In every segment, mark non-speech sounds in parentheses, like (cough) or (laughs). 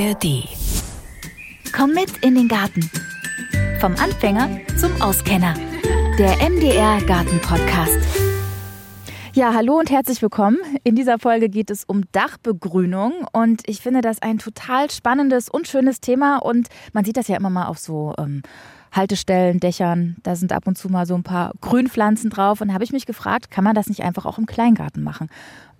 ARD. Komm mit in den Garten. Vom Anfänger zum Auskenner. Der MDR Garten Podcast. Ja, hallo und herzlich willkommen. In dieser Folge geht es um Dachbegrünung und ich finde das ein total spannendes und schönes Thema und man sieht das ja immer mal auf so ähm, Haltestellen, Dächern, da sind ab und zu mal so ein paar Grünpflanzen drauf und da habe ich mich gefragt, kann man das nicht einfach auch im Kleingarten machen?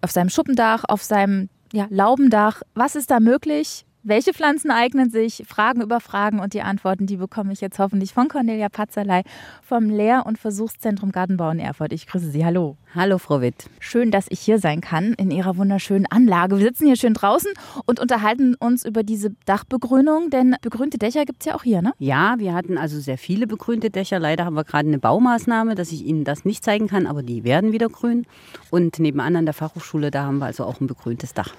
Auf seinem Schuppendach, auf seinem ja, Laubendach, was ist da möglich? Welche Pflanzen eignen sich? Fragen über Fragen und die Antworten, die bekomme ich jetzt hoffentlich von Cornelia Patzerlei vom Lehr- und Versuchszentrum Gartenbau in Erfurt. Ich grüße Sie. Hallo. Hallo, Frau Witt. Schön, dass ich hier sein kann in Ihrer wunderschönen Anlage. Wir sitzen hier schön draußen und unterhalten uns über diese Dachbegrünung, denn begrünte Dächer gibt es ja auch hier, ne? Ja, wir hatten also sehr viele begrünte Dächer. Leider haben wir gerade eine Baumaßnahme, dass ich Ihnen das nicht zeigen kann, aber die werden wieder grün. Und nebenan an der Fachhochschule, da haben wir also auch ein begrüntes Dach.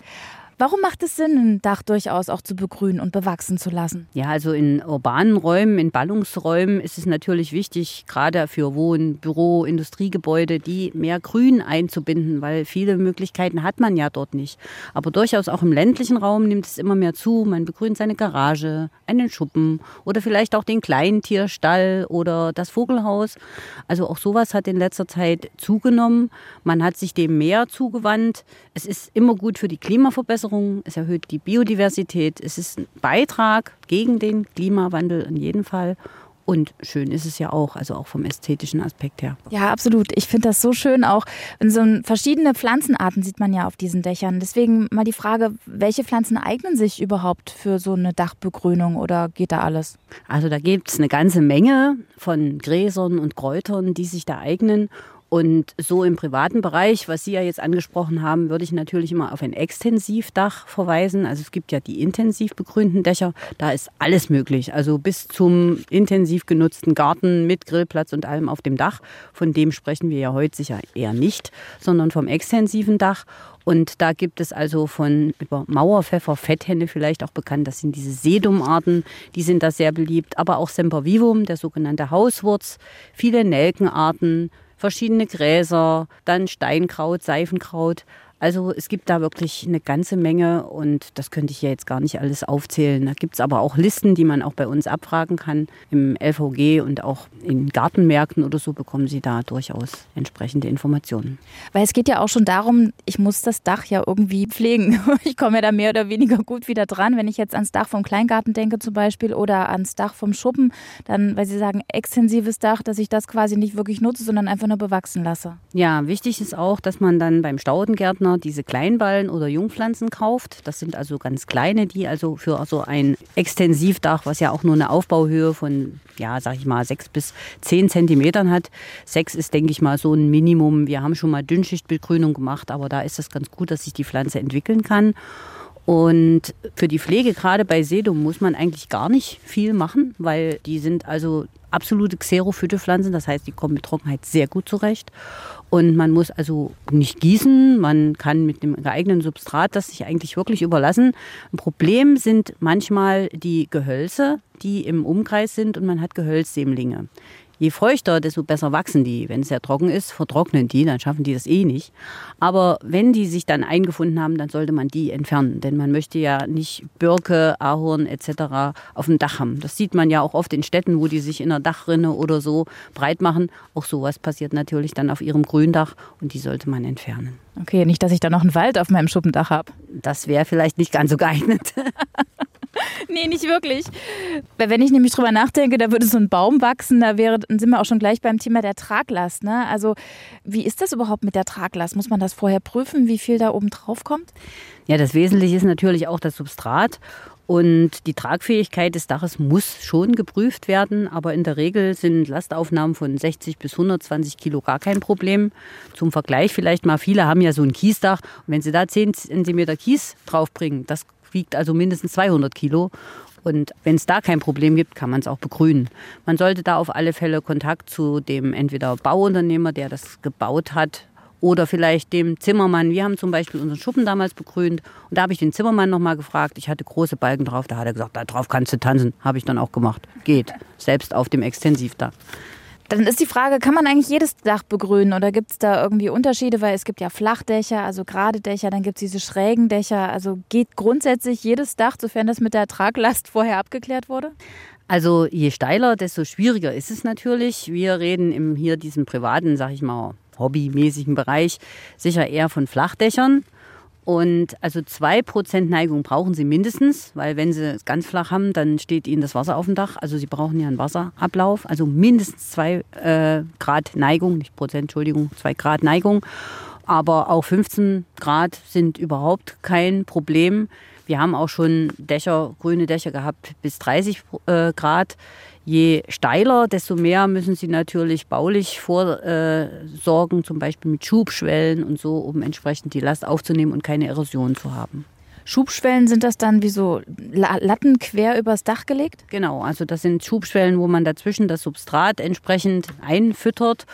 Warum macht es Sinn, ein Dach durchaus auch zu begrünen und bewachsen zu lassen? Ja, also in urbanen Räumen, in Ballungsräumen ist es natürlich wichtig, gerade für Wohn-, Büro-, Industriegebäude, die mehr Grün einzubinden, weil viele Möglichkeiten hat man ja dort nicht. Aber durchaus auch im ländlichen Raum nimmt es immer mehr zu. Man begrünt seine Garage, einen Schuppen oder vielleicht auch den Kleintierstall oder das Vogelhaus. Also auch sowas hat in letzter Zeit zugenommen. Man hat sich dem mehr zugewandt. Es ist immer gut für die Klimaverbesserung Bewässerung, es erhöht die Biodiversität, es ist ein Beitrag gegen den Klimawandel in jedem Fall. Und schön ist es ja auch, also auch vom ästhetischen Aspekt her. Ja, absolut. Ich finde das so schön auch. So verschiedene Pflanzenarten sieht man ja auf diesen Dächern. Deswegen mal die Frage, welche Pflanzen eignen sich überhaupt für so eine Dachbegrünung oder geht da alles? Also da gibt es eine ganze Menge von Gräsern und Kräutern, die sich da eignen. Und so im privaten Bereich, was Sie ja jetzt angesprochen haben, würde ich natürlich immer auf ein Extensivdach verweisen. Also es gibt ja die intensiv begrünten Dächer, da ist alles möglich. Also bis zum intensiv genutzten Garten mit Grillplatz und allem auf dem Dach. Von dem sprechen wir ja heute sicher eher nicht, sondern vom extensiven Dach. Und da gibt es also von über Mauerpfeffer, Fetthenne vielleicht auch bekannt, das sind diese Sedumarten, die sind da sehr beliebt, aber auch Sempervivum, der sogenannte Hauswurz, viele Nelkenarten, verschiedene Gräser, dann Steinkraut, Seifenkraut. Also es gibt da wirklich eine ganze Menge und das könnte ich ja jetzt gar nicht alles aufzählen. Da gibt es aber auch Listen, die man auch bei uns abfragen kann. Im LVG und auch in Gartenmärkten oder so bekommen Sie da durchaus entsprechende Informationen. Weil es geht ja auch schon darum, ich muss das Dach ja irgendwie pflegen. (laughs) Ich komme ja da mehr oder weniger gut wieder dran. Wenn ich jetzt ans Dach vom Kleingarten denke zum Beispiel oder ans Dach vom Schuppen, dann, weil Sie sagen, extensives Dach, dass ich das quasi nicht wirklich nutze, sondern einfach nur bewachsen lasse. Ja, wichtig ist auch, dass man dann beim Staudengärtner Gärtner diese Kleinballen oder Jungpflanzen kauft. Das sind also ganz kleine, die also für so ein Extensivdach, was ja auch nur eine Aufbauhöhe von, ja, sag ich mal, sechs bis zehn Zentimetern hat. Sechs ist, denke ich mal, so ein Minimum. Wir haben schon mal Dünnschichtbegrünung gemacht, aber da ist es ganz gut, dass sich die Pflanze entwickeln kann. Und für die Pflege, gerade bei Sedum, muss man eigentlich gar nicht viel machen, weil die sind also absolute Xerophytopflanzen, das heißt, die kommen mit Trockenheit sehr gut zurecht. Und man muss also nicht gießen, man kann mit dem geeigneten Substrat das sich eigentlich wirklich überlassen. Ein Problem sind manchmal die Gehölze, die im Umkreis sind und man hat Gehölzsämlinge. Je feuchter, desto besser wachsen die. Wenn es sehr trocken ist, vertrocknen die, dann schaffen die das eh nicht. Aber wenn die sich dann eingefunden haben, dann sollte man die entfernen. Denn man möchte ja nicht Birke, Ahorn etc. auf dem Dach haben. Das sieht man ja auch oft in Städten, wo die sich in der Dachrinne oder so breit machen. Auch sowas passiert natürlich dann auf ihrem Gründach und die sollte man entfernen. Okay, nicht, dass ich da noch einen Wald auf meinem Schuppendach habe. Das wäre vielleicht nicht ganz so geeignet. (laughs) nee, nicht wirklich. Wenn ich nämlich drüber nachdenke, da würde so ein Baum wachsen, da wäre, sind wir auch schon gleich beim Thema der Traglast. Ne? Also, wie ist das überhaupt mit der Traglast? Muss man das vorher prüfen, wie viel da oben drauf kommt? Ja, das Wesentliche ist natürlich auch das Substrat. Und die Tragfähigkeit des Daches muss schon geprüft werden, aber in der Regel sind Lastaufnahmen von 60 bis 120 Kilo gar kein Problem. Zum Vergleich vielleicht mal, viele haben ja so ein Kiesdach. Und wenn sie da 10 Zentimeter Kies draufbringen, das wiegt also mindestens 200 Kilo. Und wenn es da kein Problem gibt, kann man es auch begrünen. Man sollte da auf alle Fälle Kontakt zu dem entweder Bauunternehmer, der das gebaut hat, oder vielleicht dem Zimmermann. Wir haben zum Beispiel unseren Schuppen damals begrünt und da habe ich den Zimmermann nochmal gefragt. Ich hatte große Balken drauf, da hat er gesagt, da drauf kannst du tanzen. Habe ich dann auch gemacht. Geht, selbst auf dem Extensivdach. Dann ist die Frage, kann man eigentlich jedes Dach begrünen oder gibt es da irgendwie Unterschiede? Weil es gibt ja Flachdächer, also gerade Dächer, dann gibt es diese schrägen Dächer. Also geht grundsätzlich jedes Dach, sofern das mit der Traglast vorher abgeklärt wurde? Also je steiler, desto schwieriger ist es natürlich. Wir reden im hier diesem privaten, sag ich mal, hobbymäßigen Bereich sicher eher von Flachdächern. Und also 2% Neigung brauchen Sie mindestens, weil wenn Sie es ganz flach haben, dann steht Ihnen das Wasser auf dem Dach. Also Sie brauchen ja einen Wasserablauf, also mindestens 2 äh, Grad Neigung, nicht Prozent, Entschuldigung, 2 Grad Neigung. Aber auch 15 Grad sind überhaupt kein Problem. Wir haben auch schon Dächer, grüne Dächer gehabt bis 30 äh, Grad. Je steiler, desto mehr müssen sie natürlich baulich vorsorgen, äh, zum Beispiel mit Schubschwellen und so, um entsprechend die Last aufzunehmen und keine Erosion zu haben. Schubschwellen sind das dann wie so Latten quer übers Dach gelegt? Genau, also das sind Schubschwellen, wo man dazwischen das Substrat entsprechend einfüttert.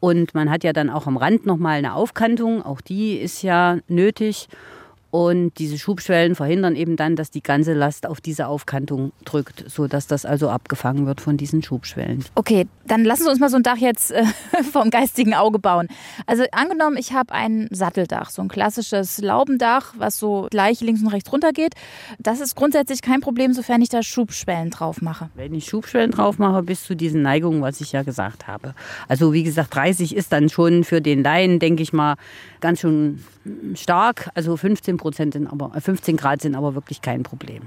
Und man hat ja dann auch am Rand nochmal eine Aufkantung, auch die ist ja nötig. Und diese Schubschwellen verhindern eben dann, dass die ganze Last auf diese Aufkantung drückt, sodass das also abgefangen wird von diesen Schubschwellen. Okay, dann lassen Sie uns mal so ein Dach jetzt äh, (laughs) vom geistigen Auge bauen. Also angenommen, ich habe ein Satteldach, so ein klassisches Laubendach, was so gleich links und rechts runter geht. Das ist grundsätzlich kein Problem, sofern ich da Schubschwellen drauf mache. Wenn ich Schubschwellen drauf mache, bis zu diesen Neigungen, was ich ja gesagt habe. Also wie gesagt, 30 ist dann schon für den Laien, denke ich mal, ganz schön stark. Also 15 Prozent sind aber, 15 äh, Grad sind aber wirklich kein Problem.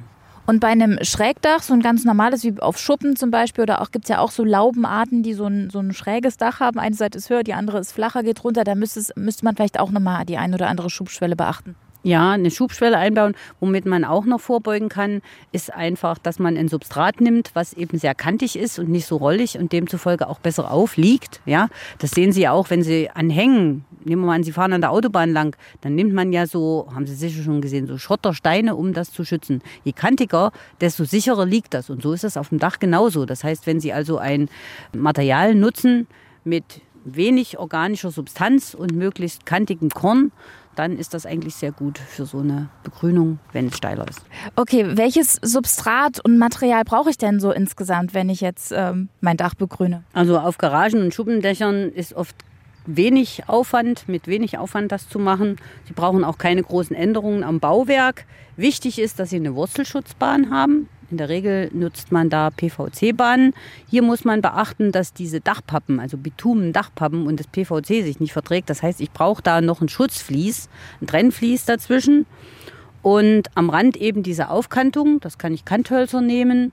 Und bei einem Schrägdach, so ein ganz normales, wie auf Schuppen zum Beispiel, oder auch gibt es ja auch so Laubenarten, die so ein, so ein schräges Dach haben. Eine Seite ist höher, die andere ist flacher, geht runter. Da müsste, man vielleicht auch nochmal die ein oder andere Schubschwelle beachten. Ja, eine Schubschwelle einbauen. Womit man auch noch vorbeugen kann, ist einfach, dass man ein Substrat nimmt, was eben sehr kantig ist und nicht so rollig und demzufolge auch besser aufliegt. Ja, das sehen Sie auch, wenn Sie anhängen. Nehmen wir mal an, Sie fahren an der Autobahn lang, dann nimmt man ja so, haben Sie sicher schon gesehen, so Schottersteine, um das zu schützen. Je kantiger, desto sicherer liegt das. Und so ist das auf dem Dach genauso. Das heißt, wenn Sie also ein Material nutzen mit wenig organischer Substanz und möglichst kantigem Korn, dann ist das eigentlich sehr gut für so eine Begrünung, wenn es steiler ist. Okay, welches Substrat und Material brauche ich denn so insgesamt, wenn ich jetzt ähm, mein Dach begrüne? Also auf Garagen und Schuppendächern ist oft wenig Aufwand, mit wenig Aufwand das zu machen. Sie brauchen auch keine großen Änderungen am Bauwerk. Wichtig ist, dass Sie eine Wurzelschutzbahn haben. In der Regel nutzt man da PVC-Bahnen. Hier muss man beachten, dass diese Dachpappen, also Bitumen-Dachpappen und das PVC sich nicht verträgt. Das heißt, ich brauche da noch ein Schutzvlies, ein Trennvlies dazwischen. Und am Rand eben diese Aufkantung, das kann ich Kanthölzer nehmen.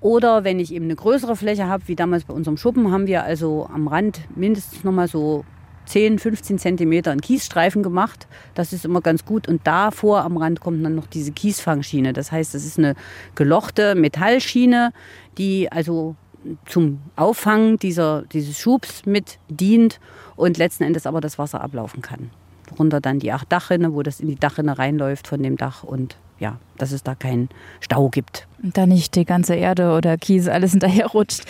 Oder wenn ich eben eine größere Fläche habe, wie damals bei unserem Schuppen, haben wir also am Rand mindestens nochmal so 10, 15 Zentimeter einen Kiesstreifen gemacht. Das ist immer ganz gut. Und davor am Rand kommt dann noch diese Kiesfangschiene. Das heißt, das ist eine gelochte Metallschiene, die also zum Auffangen dieser, dieses Schubs mit dient und letzten Endes aber das Wasser ablaufen kann. Runter dann die acht Dachrinne, wo das in die Dachrinne reinläuft von dem Dach und ja, dass es da keinen Stau gibt. Und da nicht die ganze Erde oder Kies alles hinterher rutscht.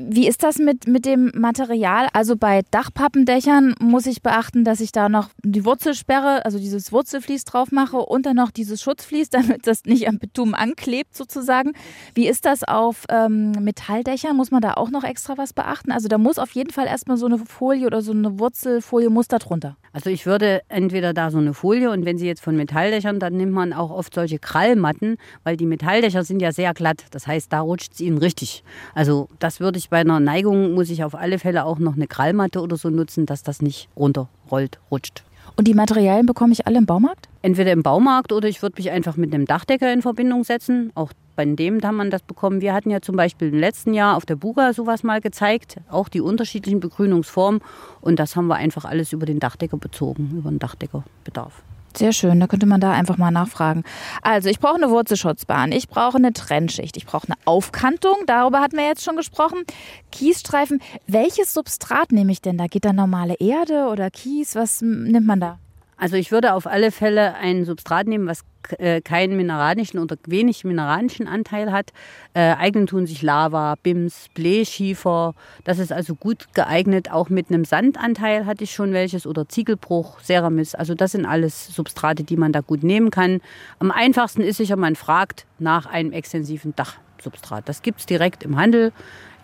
Wie ist das mit, mit dem Material? Also bei Dachpappendächern muss ich beachten, dass ich da noch die Wurzelsperre, also dieses Wurzelflies drauf mache und dann noch dieses Schutzflies, (laughs) damit das nicht am Bitumen anklebt sozusagen. Wie ist das auf ähm, Metalldächern? Muss man da auch noch extra was beachten? Also da muss auf jeden Fall erstmal so eine Folie oder so eine Wurzelfolie muss da drunter. Also ich würde entweder da so eine Folie und wenn Sie jetzt von Metalldächern, dann nimmt man auch oft solche Krallmatten, weil die Metalldächer sind ja sehr glatt. Das heißt, da rutscht es Ihnen richtig. Also das würde ich bei einer Neigung, muss ich auf alle Fälle auch noch eine Krallmatte oder so nutzen, dass das nicht runterrollt, rutscht. Und die Materialien bekomme ich alle im Baumarkt? Entweder im Baumarkt oder ich würde mich einfach mit einem Dachdecker in Verbindung setzen. Auch bei dem kann man das bekommen. Wir hatten ja zum Beispiel im letzten Jahr auf der Buga sowas mal gezeigt, auch die unterschiedlichen Begrünungsformen. Und das haben wir einfach alles über den Dachdecker bezogen, über den Dachdeckerbedarf. Sehr schön, da könnte man da einfach mal nachfragen. Also, ich brauche eine Wurzelschutzbahn, ich brauche eine Trennschicht, ich brauche eine Aufkantung, darüber hatten wir jetzt schon gesprochen. Kiesstreifen, welches Substrat nehme ich denn da? Geht da normale Erde oder Kies? Was nimmt man da? Also ich würde auf alle Fälle ein Substrat nehmen, was äh, keinen mineralischen oder wenig mineralischen Anteil hat. Äh, eignen tun sich Lava, Bims, Bleeschiefer. Das ist also gut geeignet. Auch mit einem Sandanteil hatte ich schon welches oder Ziegelbruch, Ceramis. Also das sind alles Substrate, die man da gut nehmen kann. Am einfachsten ist sicher, man fragt nach einem extensiven Dach Substrat. Das gibt es direkt im Handel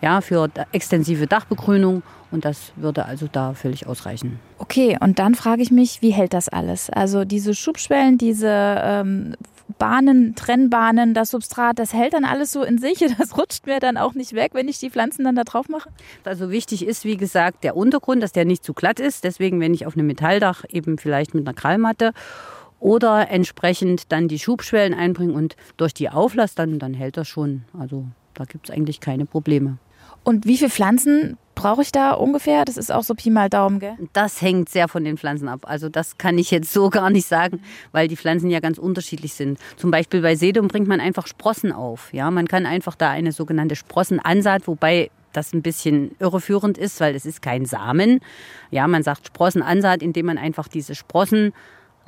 ja, für extensive Dachbegrünung und das würde also da völlig ausreichen. Okay, und dann frage ich mich, wie hält das alles? Also diese Schubschwellen, diese ähm, Bahnen, Trennbahnen, das Substrat, das hält dann alles so in sich. (laughs) Das rutscht mir dann auch nicht weg, wenn ich die Pflanzen dann da drauf mache. Also wichtig ist, wie gesagt, der Untergrund, dass der nicht zu glatt ist. Deswegen, wenn ich auf einem Metalldach eben vielleicht mit einer Krallmatte oder entsprechend dann die Schubschwellen einbringe und durch die Auflass, dann, dann hält das schon. Also da gibt es eigentlich keine Probleme. Und wie viele Pflanzen brauche ich da ungefähr? Das ist auch so Pi mal Daumen, gell? Das hängt sehr von den Pflanzen ab. Also das kann ich jetzt so (laughs) gar nicht sagen, weil die Pflanzen ja ganz unterschiedlich sind. Zum Beispiel bei Sedum bringt man einfach Sprossen auf. Ja, man kann einfach da eine sogenannte Sprossenansaat, wobei das ein bisschen irreführend ist, weil es ist kein Samen. Ja, man sagt Sprossenansaat, indem man einfach diese Sprossen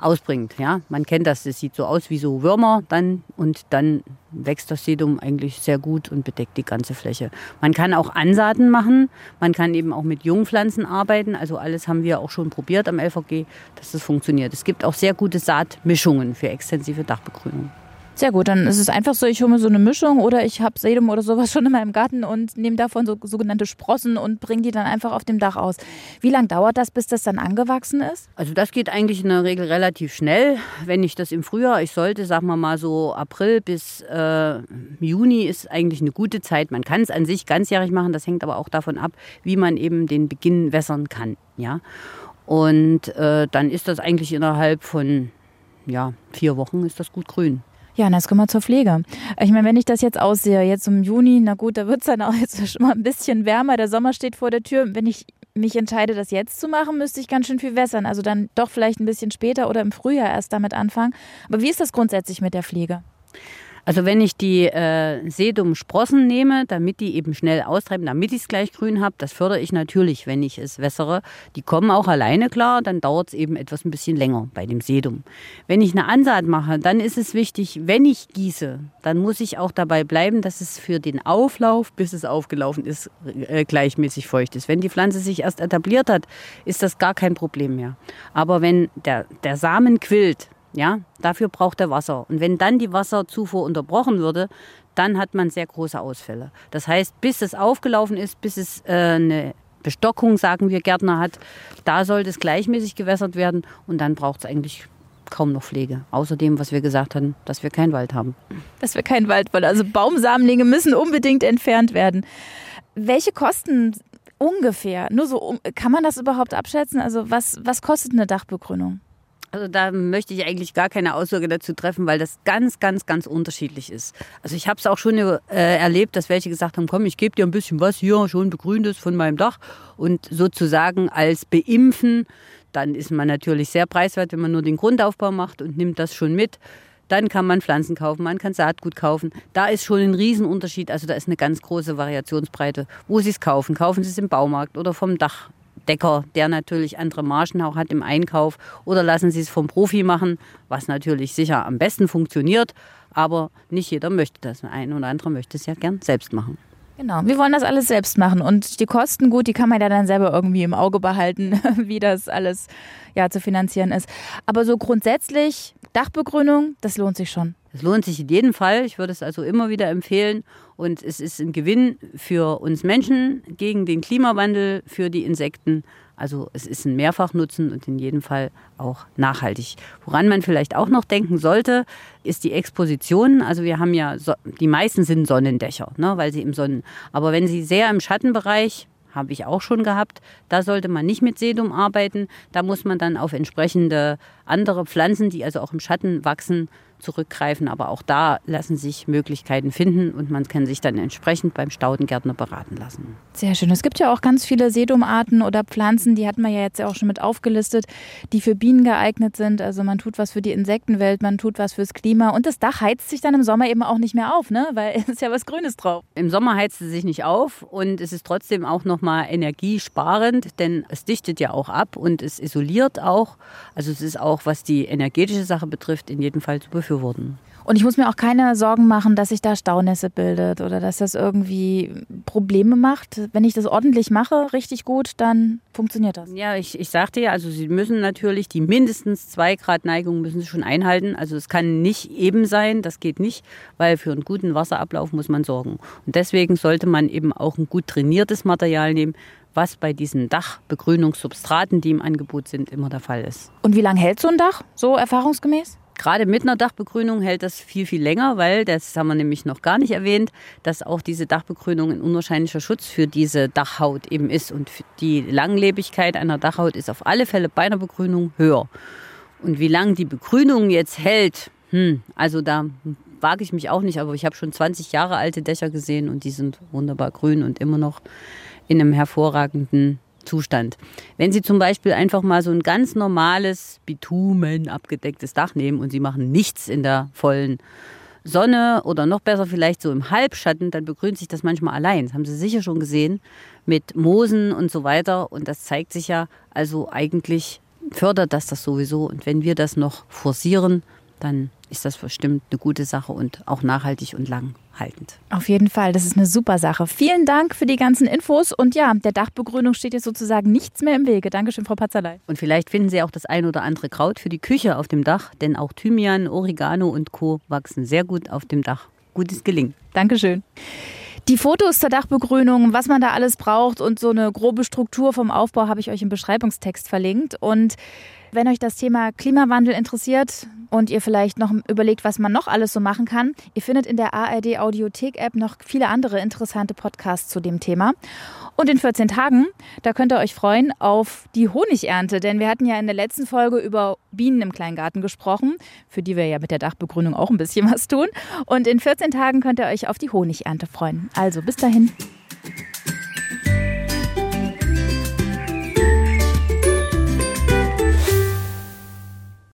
ausbringt. Ja, man kennt das, das sieht so aus wie so Würmer dann und dann wächst das Sedum eigentlich sehr gut und bedeckt die ganze Fläche. Man kann auch Ansaaten machen, man kann eben auch mit Jungpflanzen arbeiten. Also alles haben wir auch schon probiert am LVG, dass das funktioniert. Es gibt auch sehr gute Saatmischungen für extensive Dachbegrünung. Sehr gut, dann ist es einfach so, ich hole mir so eine Mischung oder ich habe Sedum oder sowas (laughs) schon in meinem Garten und nehme davon so sogenannte Sprossen und bringe die dann einfach auf dem Dach aus. Wie lange dauert das, bis das dann angewachsen ist? Also das geht eigentlich in der Regel relativ schnell. Wenn ich das im Frühjahr, ich sollte, sagen wir mal so April bis äh, Juni ist eigentlich eine gute Zeit. Man kann es an sich ganzjährig machen, das hängt aber auch davon ab, wie man eben den Beginn wässern kann. Ja? Und äh, dann ist das eigentlich innerhalb von ja, vier Wochen ist das gut grün. Ja, und jetzt kommen wir zur Pflege. Ich meine, wenn ich das jetzt aussehe, jetzt im Juni, na gut, da wird es dann auch jetzt (laughs) schon mal ein bisschen wärmer, der Sommer steht vor der Tür. Wenn ich mich entscheide, das jetzt zu machen, müsste ich ganz schön viel wässern. Also dann doch vielleicht ein bisschen später oder im Frühjahr erst damit anfangen. Aber wie ist das grundsätzlich mit der Pflege? Also wenn ich die äh, Sedum-Sprossen nehme, damit die eben schnell austreiben, damit ich es gleich grün habe, das fördere ich natürlich, wenn ich es wässere. Die kommen auch alleine klar, dann dauert es eben etwas ein bisschen länger bei dem Sedum. Wenn ich eine Ansaat mache, dann ist es wichtig, wenn ich gieße, dann muss ich auch dabei bleiben, dass es für den Auflauf, bis es aufgelaufen ist, äh, gleichmäßig feucht ist. Wenn die Pflanze sich erst etabliert hat, ist das gar kein Problem mehr. Aber wenn der, der Samen quillt, ja, dafür braucht er Wasser. Und wenn dann die Wasserzufuhr unterbrochen würde, dann hat man sehr große Ausfälle. Das heißt, bis es aufgelaufen ist, bis es äh, eine Bestockung, sagen wir Gärtner, hat, da sollte es gleichmäßig gewässert werden und dann braucht es eigentlich kaum noch Pflege. Außerdem, was wir gesagt haben, dass wir keinen Wald haben. Dass wir keinen Wald wollen. Also Baumsamenlinge müssen unbedingt entfernt werden. Welche Kosten ungefähr, nur so, kann man das überhaupt abschätzen? Also was, was kostet eine Dachbegrünung? Also da möchte ich eigentlich gar keine Aussage dazu treffen, weil das ganz, ganz, ganz unterschiedlich ist. Also ich habe es auch schon äh, erlebt, dass welche gesagt haben, komm, ich gebe dir ein bisschen was hier, schon begrüntes von meinem Dach und sozusagen als Beimpfen, dann ist man natürlich sehr preiswert, wenn man nur den Grundaufbau macht und nimmt das schon mit. Dann kann man Pflanzen kaufen, man kann Saatgut kaufen. Da ist schon ein Riesenunterschied. Also da ist eine ganz große Variationsbreite. Wo Sie es kaufen, kaufen Sie es im Baumarkt oder vom Dach, Decker, der natürlich andere Margen auch hat im Einkauf. Oder lassen Sie es vom Profi machen, was natürlich sicher am besten funktioniert. Aber nicht jeder möchte das. Ein oder andere möchte es ja gern selbst machen. Genau, wir wollen das alles selbst machen und die Kosten, gut, die kann man ja dann selber irgendwie im Auge behalten, (laughs) wie das alles ja zu finanzieren ist. Aber so grundsätzlich Dachbegrünung, das lohnt sich schon. Es lohnt sich in jedem Fall. Ich würde es also immer wieder empfehlen. Und es ist ein Gewinn für uns Menschen gegen den Klimawandel, für die Insekten. Also es ist ein Mehrfachnutzen und in jedem Fall auch nachhaltig. Woran man vielleicht auch noch denken sollte, ist die Exposition. Also wir haben ja, so, die meisten sind Sonnendächer, ne, weil sie im Sonnen. Aber wenn sie sehr im Schattenbereich habe ich auch schon gehabt. Da sollte man nicht mit Sedum arbeiten. Da muss man dann auf entsprechende andere Pflanzen, die also auch im Schatten wachsen, zurückgreifen. Aber auch da lassen sich Möglichkeiten finden und man kann sich dann entsprechend beim Staudengärtner beraten lassen. Sehr schön. Es gibt ja auch ganz viele Sedumarten oder Pflanzen, die hat man ja jetzt auch schon mit aufgelistet, die für Bienen geeignet sind. Also man tut was für die Insektenwelt, man tut was fürs Klima und das Dach heizt sich dann im Sommer eben auch nicht mehr auf, ne? weil (laughs) es ist ja was Grünes drauf. Im Sommer heizt es sich nicht auf und es ist trotzdem auch nochmal energiesparend, denn es dichtet ja auch ab und es isoliert auch. Also es ist auch, was die energetische Sache betrifft, in jedem Fall zu befürworten. Und ich muss mir auch keine Sorgen machen, dass sich da Staunässe bildet oder dass das irgendwie Probleme macht. Wenn ich das ordentlich mache, richtig gut, dann funktioniert das. Ja, ich, ich sagte ja, also Sie müssen natürlich die mindestens zwei Grad Neigung müssen Sie schon einhalten. Also es kann nicht eben sein, das geht nicht, weil für einen guten Wasserablauf muss man sorgen. Und deswegen sollte man eben auch ein gut trainiertes Material nehmen, was bei diesen Dachbegrünungssubstraten, die im Angebot sind, immer der Fall ist. Und wie lange hält so ein Dach, so erfahrungsgemäß? Gerade mit einer Dachbegrünung hält das viel, viel länger, weil, das haben wir nämlich noch gar nicht erwähnt, dass auch diese Dachbegrünung ein unwahrscheinlicher Schutz für diese Dachhaut eben ist. Und die Langlebigkeit einer Dachhaut ist auf alle Fälle bei einer Begrünung höher. Und wie lange die Begrünung jetzt hält, hm, also da wage ich mich auch nicht, aber ich habe schon 20 Jahre alte Dächer gesehen und die sind wunderbar grün und immer noch in einem hervorragenden Zustand. Wenn Sie zum Beispiel einfach mal so ein ganz normales Bitumen abgedecktes Dach nehmen und Sie machen nichts in der vollen Sonne oder noch besser vielleicht so im Halbschatten, dann begrünt sich das manchmal allein. Das haben Sie sicher schon gesehen mit Moosen und so weiter. Und das zeigt sich ja, also eigentlich fördert das das sowieso. Und wenn wir das noch forcieren, dann ist das bestimmt eine gute Sache und auch nachhaltig und langhaltend. Auf jeden Fall, das ist eine super Sache. Vielen Dank für die ganzen Infos und ja, der Dachbegrünung steht jetzt sozusagen nichts mehr im Wege. Dankeschön, Frau Patzerlei. Und vielleicht finden Sie auch das ein oder andere Kraut für die Küche auf dem Dach, denn auch Thymian, Oregano und Co. wachsen sehr gut auf dem Dach. Gutes Gelingen. Dankeschön. Die Fotos zur Dachbegrünung, was man da alles braucht und so eine grobe Struktur vom Aufbau habe ich euch im Beschreibungstext verlinkt. Und wenn euch das Thema Klimawandel interessiert und ihr vielleicht noch überlegt, was man noch alles so machen kann, ihr findet in der ARD Audiothek App noch viele andere interessante Podcasts zu dem Thema. Und in 14 Tagen, da könnt ihr euch freuen auf die Honigernte, denn wir hatten ja in der letzten Folge über Bienen im Kleingarten gesprochen, für die wir ja mit der Dachbegrünung auch ein bisschen was tun. Und in 14 Tagen könnt ihr euch auf die Honigernte freuen. Also bis dahin.